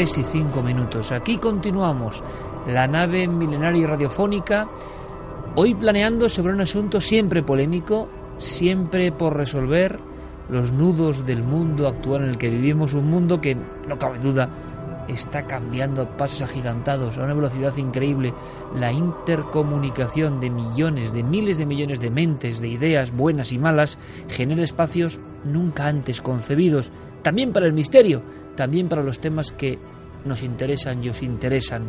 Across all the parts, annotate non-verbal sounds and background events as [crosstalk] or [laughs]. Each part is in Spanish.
3 y 5 minutos. Aquí continuamos, la nave milenaria y radiofónica, hoy planeando sobre un asunto siempre polémico, siempre por resolver los nudos del mundo actual en el que vivimos, un mundo que, no cabe duda, está cambiando a pasos agigantados, a una velocidad increíble. La intercomunicación de millones, de miles de millones de mentes, de ideas buenas y malas, genera espacios nunca antes concebidos, también para el misterio, también para los temas que nos interesan y os interesan.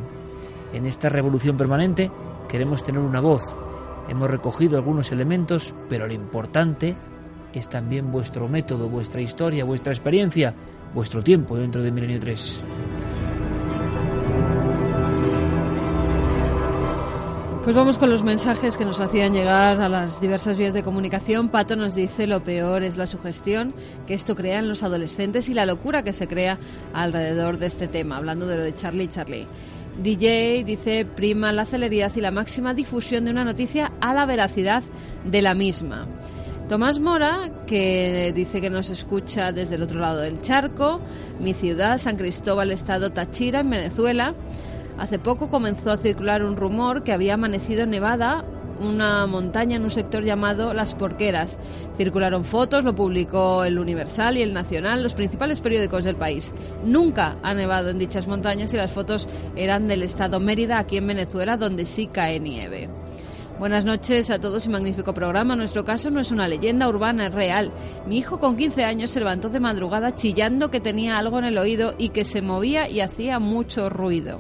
En esta revolución permanente queremos tener una voz. Hemos recogido algunos elementos, pero lo importante es también vuestro método, vuestra historia, vuestra experiencia, vuestro tiempo dentro de Milenio 3. Pues vamos con los mensajes que nos hacían llegar a las diversas vías de comunicación. Pato nos dice lo peor es la sugestión que esto crea en los adolescentes y la locura que se crea alrededor de este tema, hablando de lo de Charlie Charlie. DJ dice prima la celeridad y la máxima difusión de una noticia a la veracidad de la misma. Tomás Mora, que dice que nos escucha desde el otro lado del charco, mi ciudad, San Cristóbal, estado Táchira, en Venezuela. Hace poco comenzó a circular un rumor que había amanecido nevada una montaña en un sector llamado Las Porqueras. Circularon fotos, lo publicó el Universal y el Nacional, los principales periódicos del país. Nunca ha nevado en dichas montañas y las fotos eran del estado Mérida, aquí en Venezuela, donde sí cae nieve. Buenas noches a todos y magnífico programa. Nuestro caso no es una leyenda urbana, es real. Mi hijo con 15 años se levantó de madrugada chillando que tenía algo en el oído y que se movía y hacía mucho ruido.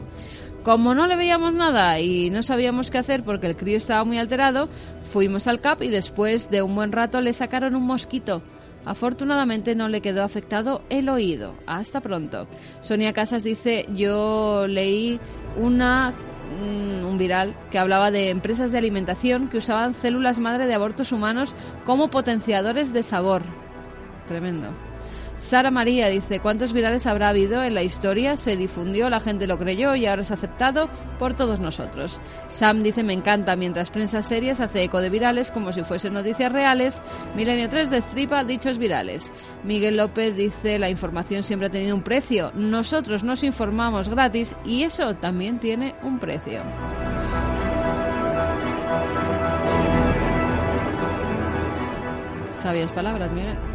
Como no le veíamos nada y no sabíamos qué hacer porque el crío estaba muy alterado, fuimos al CAP y después de un buen rato le sacaron un mosquito. Afortunadamente no le quedó afectado el oído. Hasta pronto. Sonia Casas dice, yo leí una mm, un viral que hablaba de empresas de alimentación que usaban células madre de abortos humanos como potenciadores de sabor. Tremendo. Sara María dice, ¿cuántos virales habrá habido en la historia? Se difundió, la gente lo creyó y ahora es aceptado por todos nosotros. Sam dice, me encanta, mientras prensa series hace eco de virales como si fuesen noticias reales. Milenio 3 destripa dichos virales. Miguel López dice, la información siempre ha tenido un precio. Nosotros nos informamos gratis y eso también tiene un precio. Sabias palabras, Miguel.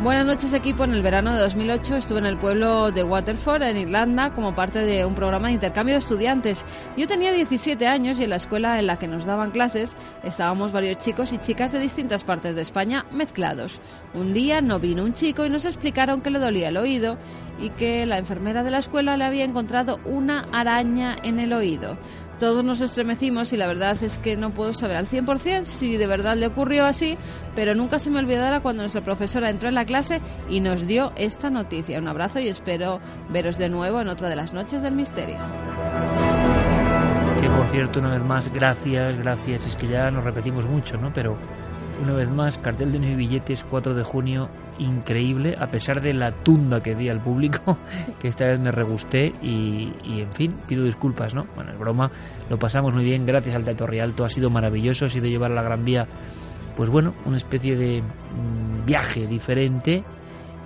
Buenas noches equipo. En el verano de 2008 estuve en el pueblo de Waterford, en Irlanda, como parte de un programa de intercambio de estudiantes. Yo tenía 17 años y en la escuela en la que nos daban clases estábamos varios chicos y chicas de distintas partes de España mezclados. Un día no vino un chico y nos explicaron que le dolía el oído y que la enfermera de la escuela le había encontrado una araña en el oído todos nos estremecimos y la verdad es que no puedo saber al 100% si de verdad le ocurrió así, pero nunca se me olvidará cuando nuestra profesora entró en la clase y nos dio esta noticia. Un abrazo y espero veros de nuevo en otra de las noches del misterio. Que por cierto, una vez más, gracias, gracias. Es que ya nos repetimos mucho, ¿no? Pero una vez más, cartel de nueve billetes, 4 de junio, increíble, a pesar de la tunda que di al público, [laughs] que esta vez me regusté y, en fin, pido disculpas, ¿no? Bueno, es broma, lo pasamos muy bien, gracias al Teatro Rialto, ha sido maravilloso, ha sido llevar a la Gran Vía, pues bueno, una especie de mm, viaje diferente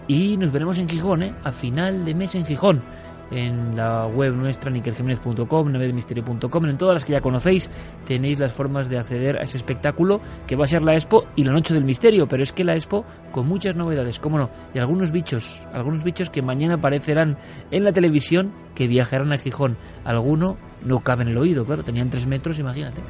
y nos veremos en Gijón, ¿eh? A final de mes en Gijón en la web nuestra nikeljiménez.com, navedemisterio.com, en todas las que ya conocéis tenéis las formas de acceder a ese espectáculo que va a ser la Expo y la Noche del Misterio, pero es que la Expo con muchas novedades, cómo no, y algunos bichos, algunos bichos que mañana aparecerán en la televisión que viajarán a Gijón. Alguno no cabe en el oído, claro, tenían tres metros, imagínate.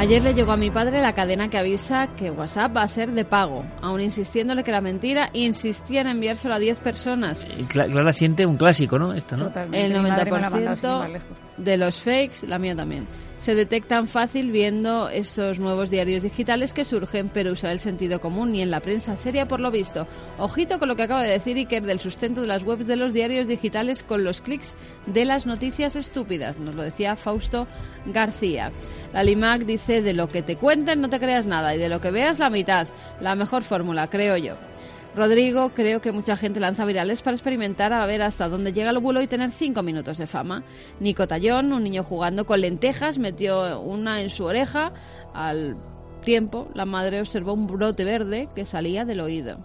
Ayer le llegó a mi padre la cadena que avisa que WhatsApp va a ser de pago, aún insistiéndole que era mentira, insistía en enviárselo a 10 personas. Clara siente un clásico, ¿no? Esto, ¿no? El 90% de los fakes, la mía también. Se detectan fácil viendo estos nuevos diarios digitales que surgen, pero usar el sentido común y en la prensa seria por lo visto. Ojito con lo que acaba de decir Iker del sustento de las webs de los diarios digitales con los clics de las noticias estúpidas. Nos lo decía Fausto García. La Limac dice de lo que te cuenten no te creas nada y de lo que veas la mitad. La mejor fórmula, creo yo. Rodrigo, creo que mucha gente lanza virales para experimentar a ver hasta dónde llega el bulo y tener cinco minutos de fama. Nico Tallón, un niño jugando con lentejas, metió una en su oreja. Al tiempo, la madre observó un brote verde que salía del oído.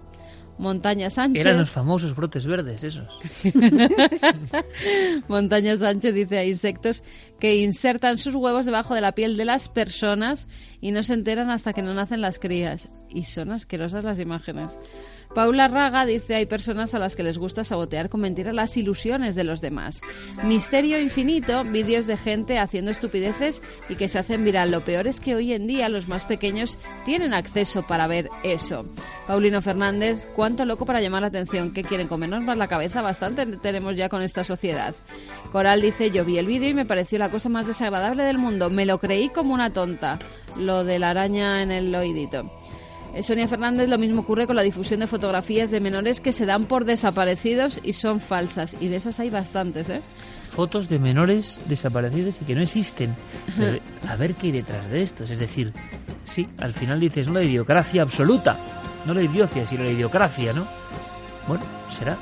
Montaña Sánchez. Eran los famosos brotes verdes esos. [laughs] Montaña Sánchez dice a insectos que insertan sus huevos debajo de la piel de las personas y no se enteran hasta que no nacen las crías. Y son asquerosas las imágenes. Paula Raga dice hay personas a las que les gusta sabotear con mentiras las ilusiones de los demás. Misterio infinito, vídeos de gente haciendo estupideces y que se hacen viral. Lo peor es que hoy en día los más pequeños tienen acceso para ver eso. Paulino Fernández, cuánto loco para llamar la atención. ¿Qué quieren comernos más la cabeza? Bastante tenemos ya con esta sociedad. Coral dice yo vi el vídeo y me pareció la cosa más desagradable del mundo. Me lo creí como una tonta. Lo de la araña en el oídito. Sonia Fernández, lo mismo ocurre con la difusión de fotografías de menores que se dan por desaparecidos y son falsas. Y de esas hay bastantes, ¿eh? Fotos de menores desaparecidos y que no existen. Pero, a ver qué hay detrás de estos. Es decir, sí, al final dices, no la idiocracia absoluta. No la idiocia, sino la idiocracia, ¿no? Bueno, será.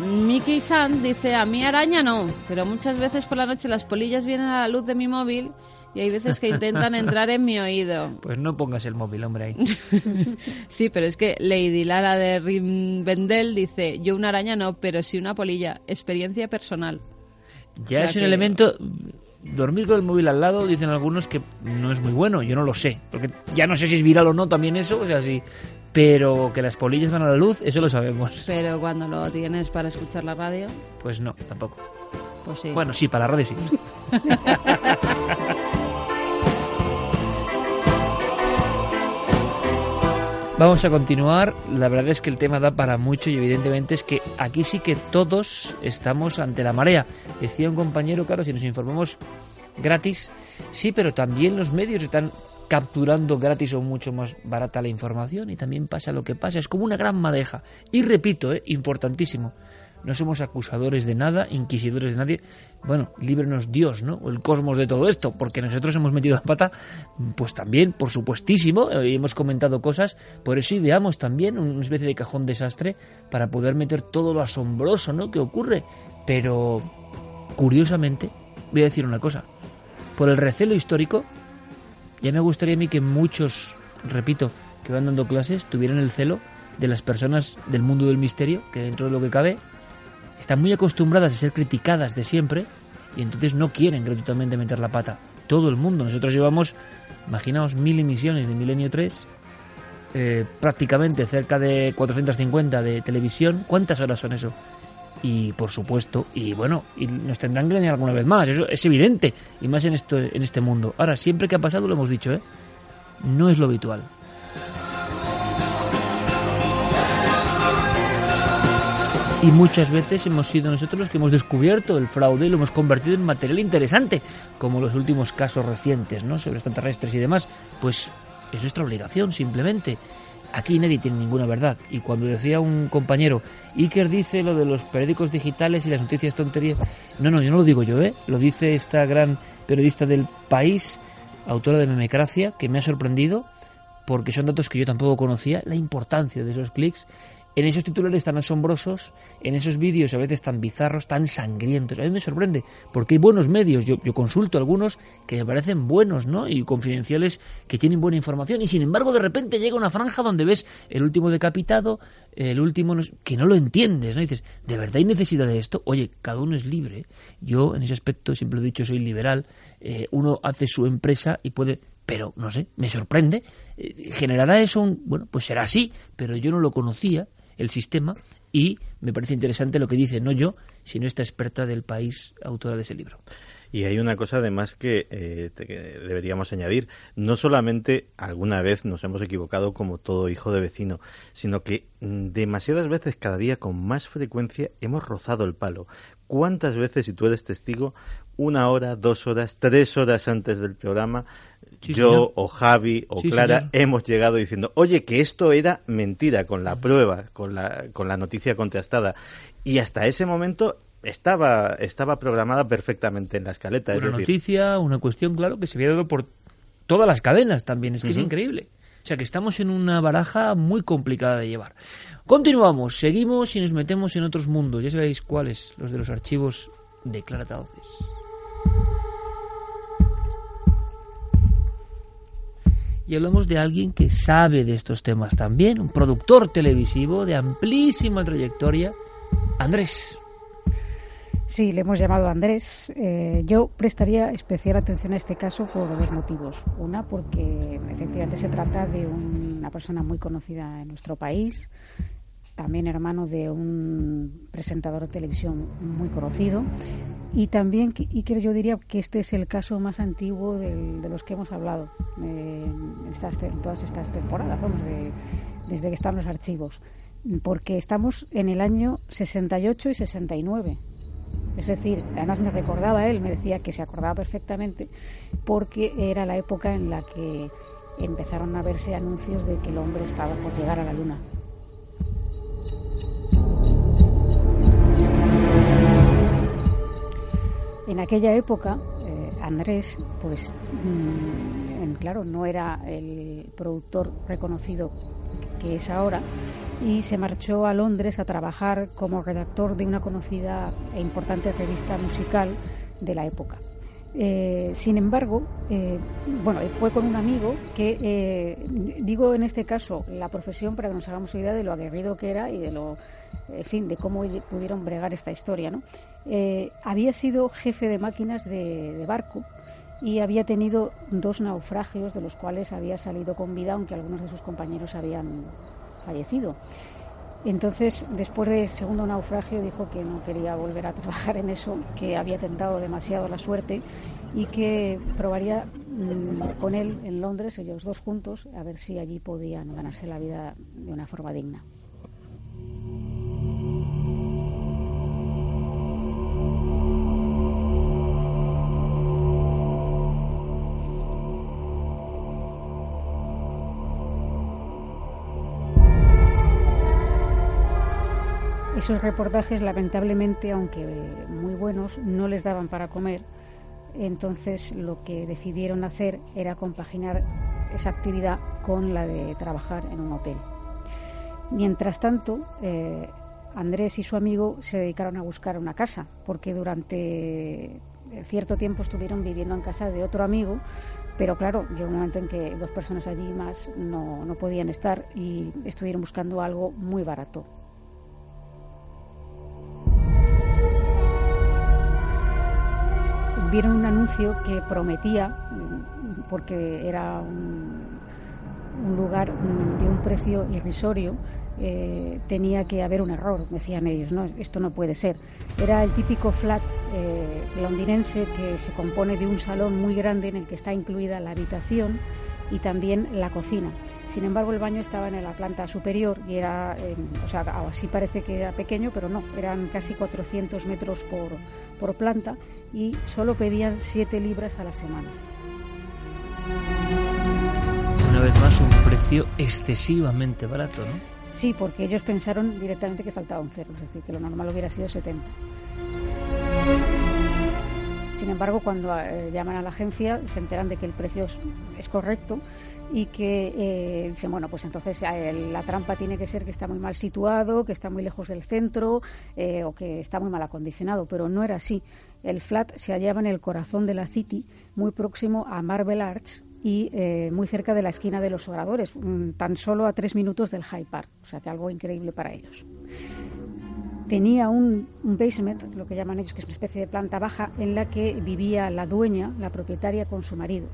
Mickey Sand dice, a mí araña no, pero muchas veces por la noche las polillas vienen a la luz de mi móvil y hay veces que intentan [laughs] entrar en mi oído. Pues no pongas el móvil, hombre, ahí. [laughs] sí, pero es que Lady Lara de Rivendell dice, yo una araña no, pero sí una polilla. Experiencia personal. Ya O sea es un elemento... Dormir con el móvil al lado, dicen algunos que no es muy bueno, yo no lo sé, porque ya no sé si es viral o no también eso, o sea, sí, pero que las polillas van a la luz, eso lo sabemos. Pero cuando lo tienes para escuchar la radio, Pues no, tampoco. pues sí. Bueno, sí, para la radio sí. [laughs] Vamos a continuar. La verdad es que el tema da para mucho y evidentemente es que aquí sí que todos estamos ante la marea. Decía un compañero, claro, si nos informamos gratis, sí, pero también los medios están capturando gratis o mucho más barata la información y también pasa lo que pasa. Es como una gran madeja. Y repito, eh, importantísimo, no somos acusadores de nada, inquisidores de nadie. Bueno, líbrenos Dios, ¿no? El cosmos de todo esto, porque nosotros hemos metido la pata, pues también, por supuestísimo, hemos comentado cosas, por eso ideamos también una especie de cajón desastre para poder meter todo lo asombroso, ¿no? que ocurre. Pero, curiosamente, voy a decir una cosa, por el recelo histórico, ya me gustaría a mí que muchos, repito, que van dando clases, tuvieran el celo de las personas del mundo del misterio, que dentro de lo que cabe están muy acostumbradas a ser criticadas de siempre y entonces no quieren gratuitamente meter la pata. Todo el mundo. Nosotros llevamos, imaginaos, mil emisiones de Milenio 3, eh, prácticamente cerca de 450 de televisión. ¿Cuántas horas son eso? Y por supuesto, y bueno, y nos tendrán que engañar alguna vez más, eso es evidente, y más en, esto, en este mundo. Ahora, siempre que ha pasado lo hemos dicho, ¿eh? No es lo habitual. Y muchas veces hemos sido nosotros los que hemos descubierto el fraude y lo hemos convertido en material interesante, como los últimos casos recientes, ¿no? Sobre extraterrestres y demás. Pues es nuestra obligación, simplemente. Aquí nadie tiene ninguna verdad. Y cuando decía un compañero, Iker dice lo de los periódicos digitales y las noticias tonterías. No, no, yo no lo digo yo, ¿eh? Lo dice esta gran periodista del país, autora de Memecracia, que me ha sorprendido porque son datos que yo tampoco conocía, la importancia de esos clics en esos titulares tan asombrosos, en esos vídeos a veces tan bizarros, tan sangrientos. A mí me sorprende, porque hay buenos medios, yo, yo consulto algunos que me parecen buenos, ¿no? Y confidenciales que tienen buena información, y sin embargo de repente llega una franja donde ves el último decapitado, el último, que no lo entiendes, ¿no? Dices, ¿de verdad hay necesidad de esto? Oye, cada uno es libre. Yo en ese aspecto siempre he dicho, soy liberal, eh, uno hace su empresa y puede pero no sé, me sorprende. Eh, ¿Generará eso un.? Bueno, pues será así, pero yo no lo conocía, el sistema, y me parece interesante lo que dice, no yo, sino esta experta del país, autora de ese libro. Y hay una cosa además que, eh, que deberíamos añadir. No solamente alguna vez nos hemos equivocado como todo hijo de vecino, sino que mm, demasiadas veces cada día con más frecuencia hemos rozado el palo. ¿Cuántas veces, si tú eres testigo, una hora, dos horas, tres horas antes del programa, yo o Javi o Clara hemos llegado diciendo, oye, que esto era mentira, con la prueba, con la, con la noticia contrastada. Y hasta ese momento estaba, estaba programada perfectamente en la escaleta. Una noticia, una cuestión, claro, que se había dado por todas las cadenas también. Es que es increíble. O sea que estamos en una baraja muy complicada de llevar. Continuamos, seguimos y nos metemos en otros mundos. Ya sabéis cuáles, los de los archivos de Clara Tauces. Y hablamos de alguien que sabe de estos temas también, un productor televisivo de amplísima trayectoria, Andrés. Sí, le hemos llamado Andrés. Eh, yo prestaría especial atención a este caso por dos motivos. Una, porque efectivamente se trata de una persona muy conocida en nuestro país, también hermano de un presentador de televisión muy conocido. Y también, y que yo diría que este es el caso más antiguo de los que hemos hablado en, estas, todas estas temporadas, vamos, desde que están los archivos. Porque estamos en el año 68 y 69. Es decir, además me recordaba él, me decía que se acordaba perfectamente porque era la época en la que empezaron a verse anuncios de que el hombre estaba por llegar a la luna. En aquella época, eh, Andrés, pues, mm, claro, no era el productor reconocido que es ahora, y se marchó a Londres a trabajar como redactor de una conocida e importante revista musical de la época. Eh, sin embargo, eh, bueno, fue con un amigo que, digo en este caso la profesión para que nos hagamos idea de lo aguerrido que era y de lo en fin, de cómo pudieron bregar esta historia. ¿no? Eh, había sido jefe de máquinas de, barco y había tenido dos naufragios de los cuales había salido con vida, aunque algunos de sus compañeros habían fallecido. Entonces, después del segundo naufragio, dijo que no quería volver a trabajar en eso, que había tentado demasiado la suerte y que probaría mm, con él en Londres, ellos dos juntos, a ver si allí podían ganarse la vida de una forma digna. Esos reportajes, lamentablemente, aunque muy buenos, no les daban para comer. Entonces, lo que decidieron hacer era compaginar esa actividad con la de trabajar en un hotel. Mientras tanto, eh, Andrés y su amigo se dedicaron a buscar una casa, porque durante cierto tiempo estuvieron viviendo en casa de otro amigo, pero claro, llegó un momento en que dos personas allí más no, no podían estar y estuvieron buscando algo muy barato. Vieron un anuncio que prometía, porque era un, lugar de un precio irrisorio, eh, tenía que haber un error, decían ellos, ¿no? esto no puede ser. Era el típico flat eh, londinense que se compone de un salón muy grande en el que está incluida la habitación y también la cocina. Sin embargo, el baño estaba en la planta superior y era, o sea, así parece que era pequeño, pero no, eran casi 400 metros por, por planta y solo pedían 7 libras a la semana. Una vez más, un precio excesivamente barato, ¿no? Sí, porque ellos pensaron directamente que faltaba un cero, es decir, que lo normal hubiera sido 70. Sin embargo, cuando eh, llaman a la agencia se enteran de que el precio es, correcto y que eh, dicen, bueno, pues entonces eh, la trampa tiene que ser que está muy mal situado, que está muy lejos del centro o que está muy mal acondicionado, pero no era así. El flat se hallaba en el corazón de la City, muy próximo a Marble Arch y muy cerca de la esquina de los oradores, mm, tan solo a tres minutos del High Park, o sea que algo increíble para ellos tenía un, basement, lo que llaman ellos, que es una especie de planta baja, en la que vivía la dueña, la propietaria, con su marido.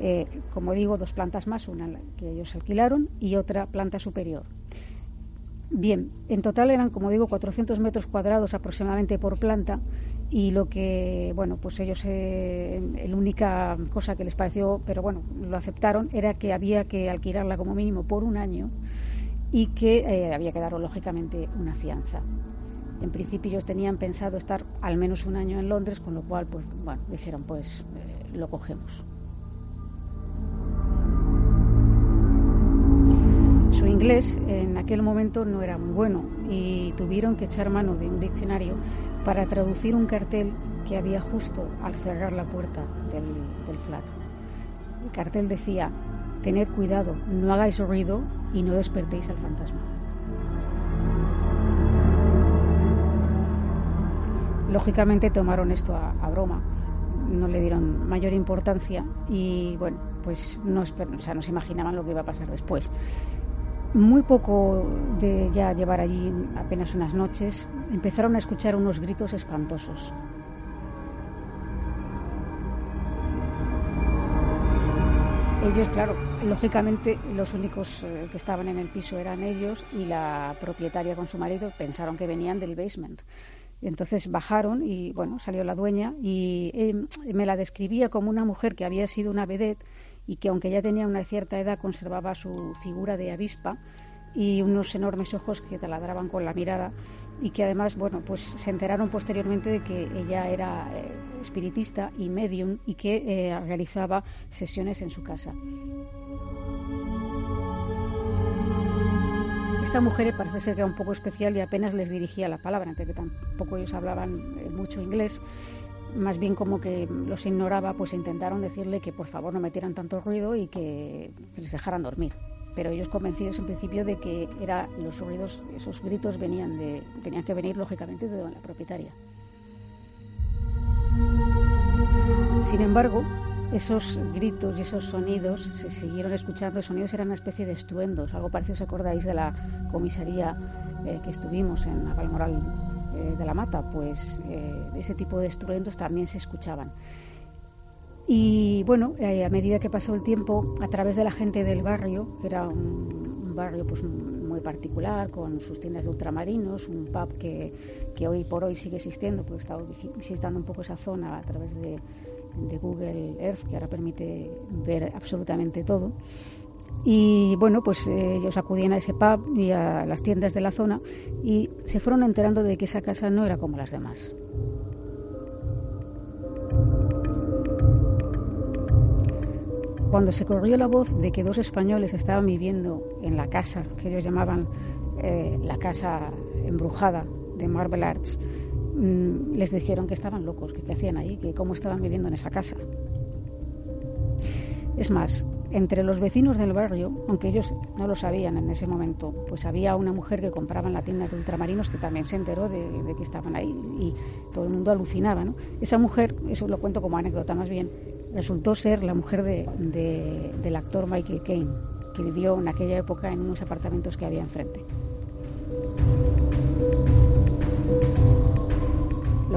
Eh, como digo, dos plantas más, una que ellos alquilaron y otra planta superior. Bien, en total eran, como digo, 400 metros cuadrados aproximadamente por planta y lo que, bueno, pues ellos, eh, la única cosa que les pareció, pero bueno, lo aceptaron, era que había que alquilarla como mínimo por un año y que eh, había que dar lógicamente una fianza. En principio ellos tenían pensado estar al menos un año en Londres, con lo cual, pues bueno, dijeron, pues eh, lo cogemos. Su inglés en aquel momento no era muy bueno y tuvieron que echar mano de un diccionario para traducir un cartel que había justo al cerrar la puerta del, flat. El cartel decía, tened cuidado, no hagáis ruido y no despertéis al fantasma. Lógicamente tomaron esto a, broma, no le dieron mayor importancia y bueno, pues no, o sea, no se imaginaban lo que iba a pasar después. Muy poco de ya llevar allí apenas unas noches, empezaron a escuchar unos gritos espantosos. Ellos, claro, lógicamente los únicos eh, que estaban en el piso eran ellos y la propietaria con su marido pensaron que venían del basement. Entonces bajaron y bueno, salió la dueña y eh, me la describía como una mujer que había sido una vedette y que aunque ya tenía una cierta edad conservaba su figura de avispa y unos enormes ojos que taladraban con la mirada y que además, bueno, pues se enteraron posteriormente de que ella era eh, espiritista y medium y que eh, realizaba sesiones en su casa. Esta mujer parece ser que era un poco especial y apenas les dirigía la palabra, ante que tampoco ellos hablaban eh, mucho inglés, más bien como que los ignoraba, pues intentaron decirle que por favor no metieran tanto ruido y que, les dejaran dormir. Pero ellos convencidos en principio de que era, los ruidos, esos gritos venían de, tenían que venir lógicamente de la propietaria. Sin embargo, esos gritos y esos sonidos se siguieron escuchando. Los sonidos eran una especie de estruendos, algo parecido, ¿os acordáis de la comisaría eh, que estuvimos en Navalmoral eh, de la Mata? Pues eh, ese tipo de estruendos también se escuchaban. Y bueno, a medida que pasó el tiempo, a través de la gente del barrio, que era un, barrio pues muy particular, con sus tiendas de ultramarinos, un pub que, que hoy por hoy sigue existiendo, pues estaba visitando un poco esa zona a través de, de Google Earth, que ahora permite ver absolutamente todo. Y bueno, pues eh, ellos acudían a ese pub y a las tiendas de la zona y se fueron enterando de que esa casa no era como las demás. Cuando se corrió la voz de que dos españoles estaban viviendo en la casa que ellos llamaban eh, la casa embrujada de Marble Arts, Mm, les dijeron que estaban locos, que qué hacían ahí, que cómo estaban viviendo en esa casa. Es más, entre los vecinos del barrio, aunque ellos no lo sabían en ese momento, pues había una mujer que compraba en la tienda de ultramarinos que también se enteró de, que estaban ahí y todo el mundo alucinaba. Esa mujer, eso lo cuento como anécdota más bien, resultó ser la mujer del actor Michael Caine, que vivió en aquella época en unos apartamentos que había enfrente.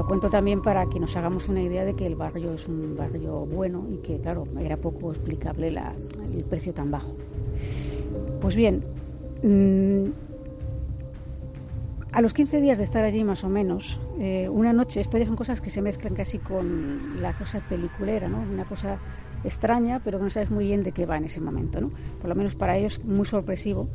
Lo cuento también para que nos hagamos una idea de que el barrio es un barrio bueno y que, claro, era poco explicable el precio tan bajo. Pues bien, mm, a los 15 días de estar allí más o menos, eh, una noche, esto ya son cosas que se mezclan casi con la cosa peliculera, ¿no? Una cosa extraña, pero que no sabes muy bien de qué va en ese momento, ¿no? Por lo menos para ellos muy sorpresivo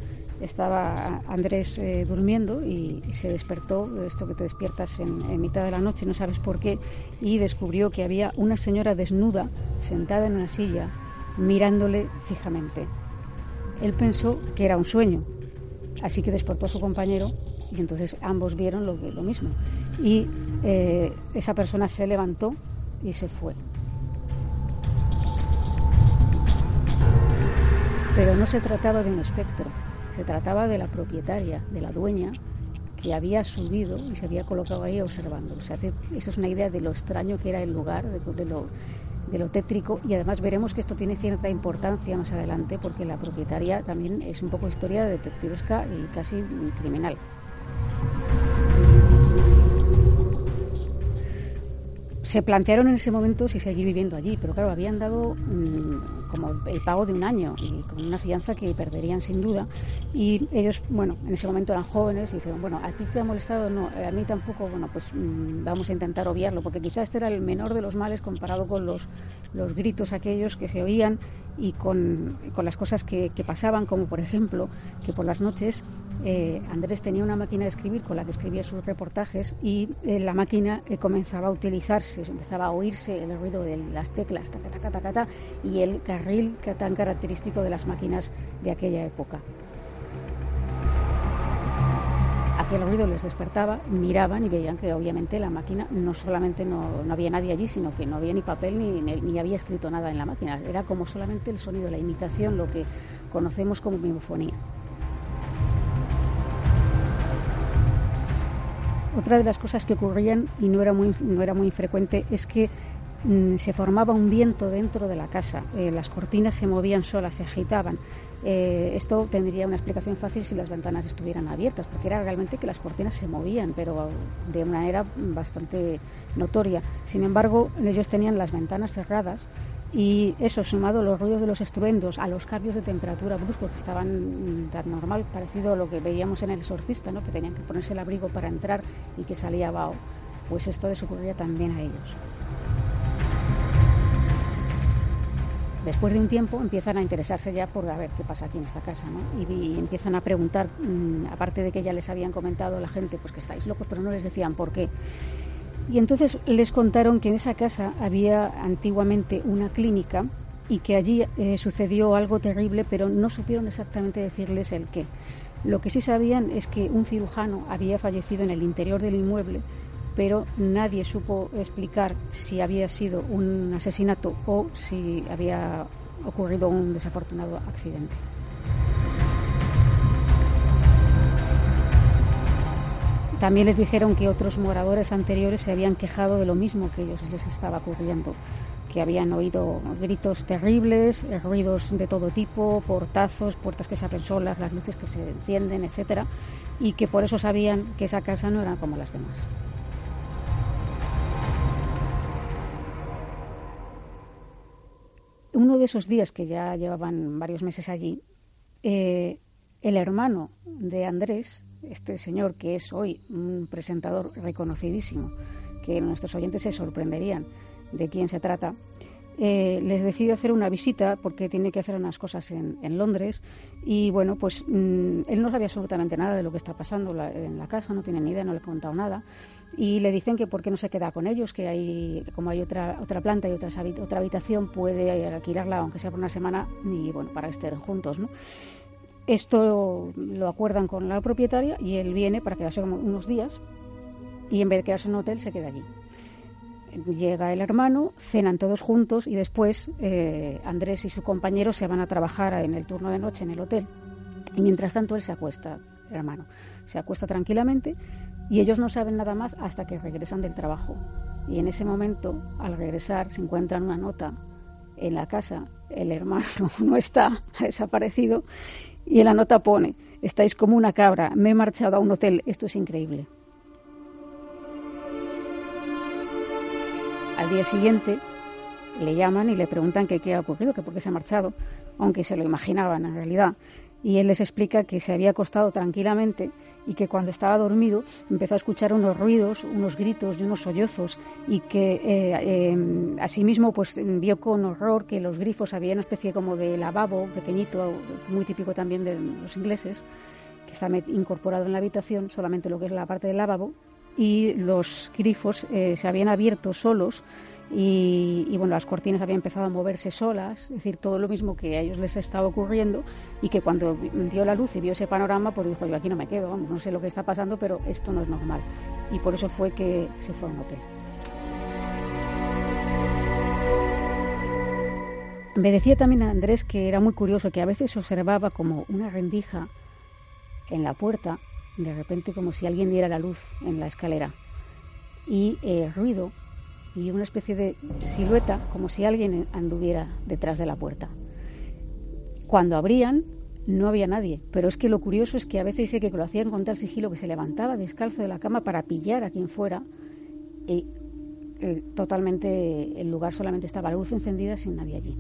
estaba Andrés eh, durmiendo y, se despertó, esto que te despiertas en, mitad de la noche, no sabes por qué, y descubrió que había una señora desnuda sentada en una silla mirándole fijamente. Él pensó que era un sueño, así que despertó a su compañero y entonces ambos vieron lo, mismo. Y eh, esa persona se levantó y se fue. Pero no se trataba de un espectro, se trataba de la propietaria, de la dueña, que había subido y se había colocado ahí observando. Eso es una idea de lo extraño que era el lugar, de, lo, de lo tétrico y además veremos que esto tiene cierta importancia más adelante porque la propietaria también es un poco historia detectivesca y casi criminal. Se plantearon en ese momento si seguir viviendo allí, pero claro, habían dado mm, como el pago de un año y con una fianza que perderían sin duda. Y ellos, bueno, en ese momento eran jóvenes y dijeron, bueno, ¿a ti te ha molestado? No, a mí tampoco, bueno, pues mm, vamos a intentar obviarlo, porque quizás este era el menor de los males comparado con los, los gritos aquellos que se oían y con, con las cosas que, que, pasaban, como por ejemplo que por las noches eh, Andrés tenía una máquina de escribir con la que escribía sus reportajes y eh, la máquina eh, comenzaba a utilizarse, empezaba a oírse el ruido de las teclas, ta, ta, ta, y el carril tan característico de las máquinas de aquella época. Aquel ruido les despertaba, miraban y veían que obviamente la máquina no solamente no, había nadie allí, sino que no había ni papel ni, ni, había escrito nada en la máquina. Era como solamente el sonido, la imitación, lo que conocemos como mimofonía. Otra de las cosas que ocurrían, y no era muy, no era muy frecuente, es que mm, se formaba un viento dentro de la casa. Eh, las cortinas se movían solas, se agitaban. Eh, esto tendría una explicación fácil si las ventanas estuvieran abiertas, porque era realmente que las cortinas se movían, pero de una manera bastante notoria. Sin embargo, ellos tenían las ventanas cerradas y eso, sumado a los ruidos de los estruendos, a los cambios de temperatura bruscos que estaban tan normal, parecido a lo que veíamos en el exorcista, ¿no? que tenían que ponerse el abrigo para entrar y que salía vaho, pues esto les ocurría también a ellos. Después de un tiempo empiezan a interesarse ya por a ver qué pasa aquí en esta casa, ¿no? Y, empiezan a preguntar, mm, aparte de que ya les habían comentado la gente, pues que estáis locos, pero no les decían por qué. Y entonces les contaron que en esa casa había antiguamente una clínica y que allí eh, sucedió algo terrible, pero no supieron exactamente decirles el qué. Lo que sí sabían es que un cirujano había fallecido en el interior del inmueble, pero nadie supo explicar si había sido un asesinato o si había ocurrido un desafortunado accidente. También les dijeron que otros moradores anteriores se habían quejado de lo mismo que ellos les estaba ocurriendo, que habían oído gritos terribles, ruidos de todo tipo, portazos, puertas que se abren solas, las luces que se encienden, etcétera, y que por eso sabían que esa casa no era como las demás. Uno de esos días que ya llevaban varios meses allí, eh, el hermano de Andrés este señor que es hoy un presentador reconocidísimo, que nuestros oyentes se sorprenderían de quién se trata, eh, les decide hacer una visita porque tiene que hacer unas cosas en, Londres y bueno, pues mm, él no sabía absolutamente nada de lo que está pasando en la casa, no tiene ni idea, no le ha contado nada y le dicen que por qué no se queda con ellos, que hay como hay otra otra planta y otra, otra habitación puede alquilarla aunque sea por una semana y bueno, para estar juntos, ¿no? Esto lo acuerdan con la propietaria y él viene para quedarse unos días y en vez de quedarse en un hotel se queda allí. Llega el hermano, cenan todos juntos y después eh, Andrés y su compañero se van a trabajar en el turno de noche en el hotel. Y mientras tanto él se acuesta, el hermano, se acuesta tranquilamente y ellos no saben nada más hasta que regresan del trabajo. Y en ese momento, al regresar, se encuentran una nota en la casa. El hermano [laughs] no está, ha desaparecido y en la nota pone, estáis como una cabra, me he marchado a un hotel, esto es increíble. Al día siguiente le llaman y le preguntan qué ha ocurrido, que por qué se ha marchado, aunque se lo imaginaban en realidad y él les explica que se había acostado tranquilamente y que cuando estaba dormido empezó a escuchar unos ruidos, unos gritos y unos sollozos y que eh, em, asimismo pues vio con horror que los grifos había una especie como de lavabo pequeñito, muy típico también de los ingleses, que está incorporado en la habitación, solamente lo que es la parte del lavabo, y los grifos eh, se habían abierto solos y, bueno, las cortinas habían empezado a moverse solas, es decir, todo lo mismo que a ellos les estaba ocurriendo y que cuando dio la luz y vio ese panorama, pues dijo, yo aquí no me quedo, vamos, no sé lo que está pasando, pero esto no es normal. Y por eso fue que se fue a un hotel. Me decía también Andrés que era muy curioso, que a veces observaba como una rendija en la puerta, de repente como si alguien diera la luz en la escalera, y el ruido y una especie de silueta como si alguien anduviera detrás de la puerta. Cuando abrían no había nadie, pero es que lo curioso es que a veces dice que lo hacían con tal sigilo que se levantaba descalzo de la cama para pillar a quien fuera y eh, totalmente el lugar solamente estaba la luz encendida sin nadie allí.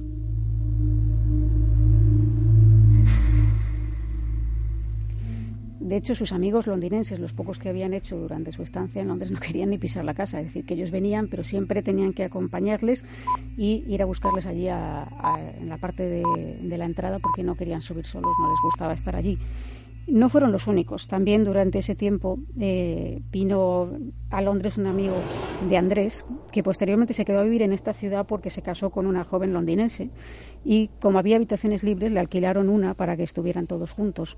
De hecho, sus amigos londinenses, los pocos que habían hecho durante su estancia en Londres, no [laughs] querían ni pisar la casa. Es decir, que ellos venían, pero siempre tenían que acompañarles y ir a buscarles allí en la parte de, la entrada porque no querían subir solos, no les gustaba estar allí. No fueron los únicos. También durante ese tiempo eh, vino a Londres un amigo de Andrés, que posteriormente se quedó a vivir en esta ciudad porque se casó con una joven londinense. Y como había habitaciones libres, le alquilaron una para que estuvieran todos juntos.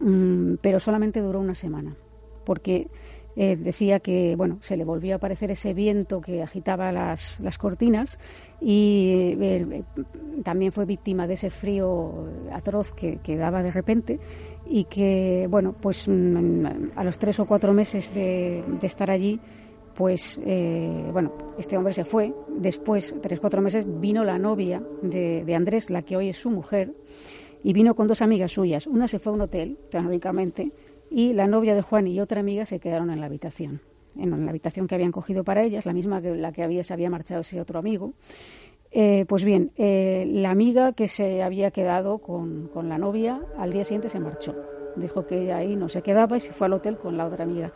Mm, pero solamente duró una semana, porque eh, decía que bueno se le volvió a aparecer ese viento que agitaba las, las cortinas y eh, también fue víctima de ese frío atroz que, daba de repente y que bueno pues mm, a los tres o cuatro meses de, estar allí pues eh, bueno este hombre se fue. Después tres cuatro meses vino la novia de Andrés la que hoy es su mujer y vino con dos amigas suyas una se fue a un hotel teóricamente y la novia de Juan y otra amiga se quedaron en la habitación, en la habitación que habían cogido para ellas, la misma que la que había, se había marchado ese otro amigo. Eh, pues bien, eh, la amiga que se había quedado con, con, la novia al día siguiente se marchó. Dijo que ahí no se quedaba y se fue al hotel con la otra amiga.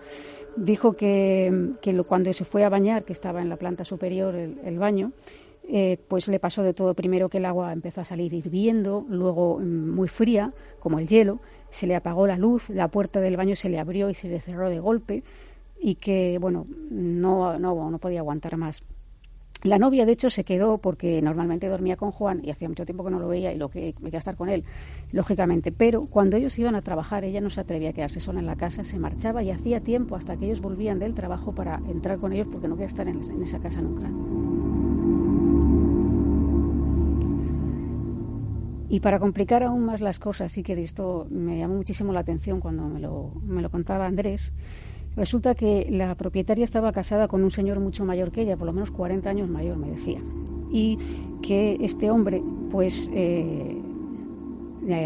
Dijo que, que cuando se fue a bañar, que estaba en la planta superior el, el baño, eh, pues le pasó de todo. Primero que el agua empezó a salir hirviendo, luego mm, muy fría, como el hielo, se le apagó la luz, la puerta del baño se le abrió y se le cerró de golpe y que, bueno, no, no, no podía aguantar más. La novia, de hecho, se quedó porque normalmente dormía con Juan y hacía mucho tiempo que no lo veía y lo que quería estar con él, lógicamente. Pero cuando ellos iban a trabajar, ella no se atrevía a quedarse sola en la casa, se marchaba y hacía tiempo hasta que ellos volvían del trabajo para entrar con ellos porque no quería estar en, en esa casa nunca. Y para complicar aún más las cosas, sí que esto me llamó muchísimo la atención cuando me lo, me lo contaba Andrés, resulta que la propietaria estaba casada con un señor mucho mayor que ella, por lo menos 40 años mayor, me decía. Y que este hombre, pues, eh,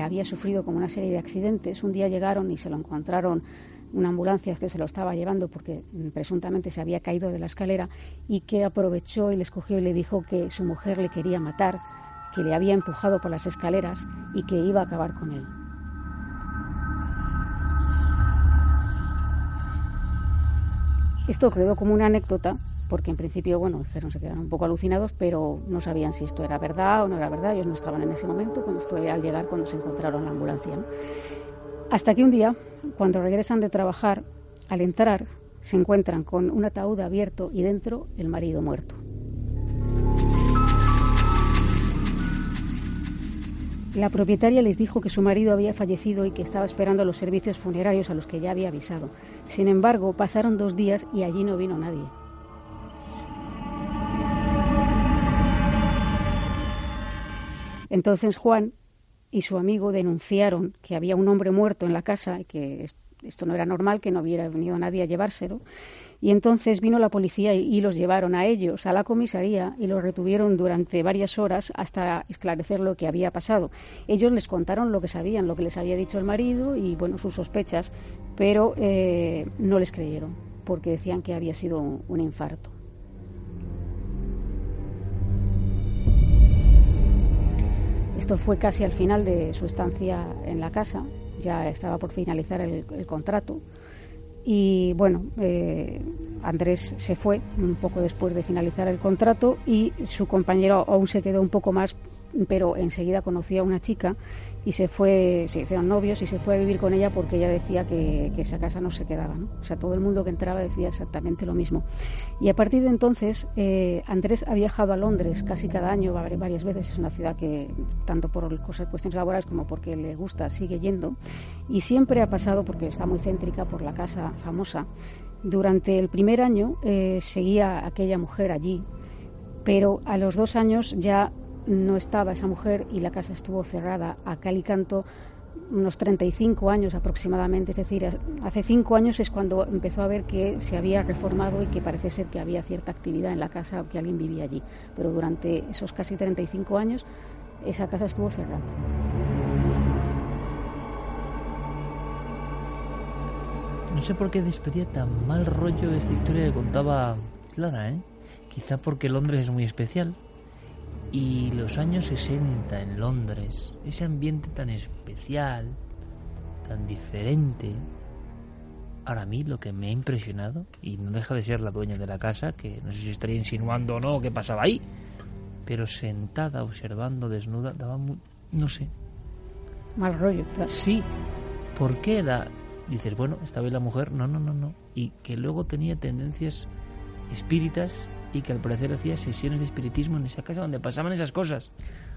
había sufrido como una serie de accidentes. Un día llegaron y se lo encontraron una ambulancia que se lo estaba llevando porque presuntamente se había caído de la escalera y que aprovechó y le escogió y le dijo que su mujer le quería matar que le había empujado por las escaleras y que iba a acabar con él. Esto quedó como una anécdota, porque en principio, bueno, dijeron, se quedaron un poco alucinados, pero no sabían si esto era verdad o no era verdad. Ellos no estaban en ese momento, cuando fue al llegar cuando se encontraron la ambulancia. Hasta que un día, cuando regresan de trabajar, al entrar, se encuentran con un ataúd abierto y dentro el marido muerto. La propietaria les dijo que su marido había fallecido y que estaba esperando los servicios funerarios a los que ya había avisado. Sin embargo, pasaron dos días y allí no vino nadie. Entonces Juan y su amigo denunciaron que había un hombre muerto en la casa y que esto no era normal, que no hubiera venido nadie a llevárselo. Y entonces vino la policía y, los llevaron a ellos a la comisaría y los retuvieron durante varias horas hasta esclarecer lo que había pasado. Ellos les contaron lo que sabían, lo que les había dicho el marido y bueno sus sospechas, pero eh, no les creyeron porque decían que había sido un, un infarto. Esto fue casi al final de su estancia en la casa, ya estaba por finalizar el, contrato. Y bueno, eh, Andrés se fue un poco después de finalizar el contrato y su compañero aún se quedó un poco más pero enseguida conoció a una chica y se fue, se hicieron novios y se fue a vivir con ella porque ella decía que, esa casa no se quedaba. ¿no? O sea, todo el mundo que entraba decía exactamente lo mismo. Y a partir de entonces, eh, Andrés ha viajado a Londres casi cada año, varias veces. Es una ciudad que, tanto por cosas, cuestiones laborales como porque le gusta, sigue yendo. Y siempre ha pasado, porque está muy céntrica por la casa famosa, durante el primer año eh, seguía aquella mujer allí, pero a los dos años ya no estaba esa mujer y la casa estuvo cerrada a cal y canto unos 35 años aproximadamente, es decir, hace cinco años es cuando empezó a ver que se había reformado y que parece ser que había cierta actividad en la casa o que alguien vivía allí. Pero durante esos casi 35 años esa casa estuvo cerrada. No sé por qué despedía tan mal rollo esta historia que contaba Clara, ¿eh? Quizá porque Londres es muy especial y los años 60 en Londres, ese ambiente tan especial, tan diferente. Ahora a mí lo que me ha impresionado, y no deja de ser la dueña de la casa, que no sé si estaría insinuando o no qué pasaba ahí, pero sentada observando desnuda, daba no sé. Mal rollo, Sí, ¿Por qué da? Dices, bueno, estaba vez la mujer, no, no, no, no. Y que luego tenía tendencias espíritas y que al parecer hacía sesiones de espiritismo en esa casa donde pasaban esas cosas.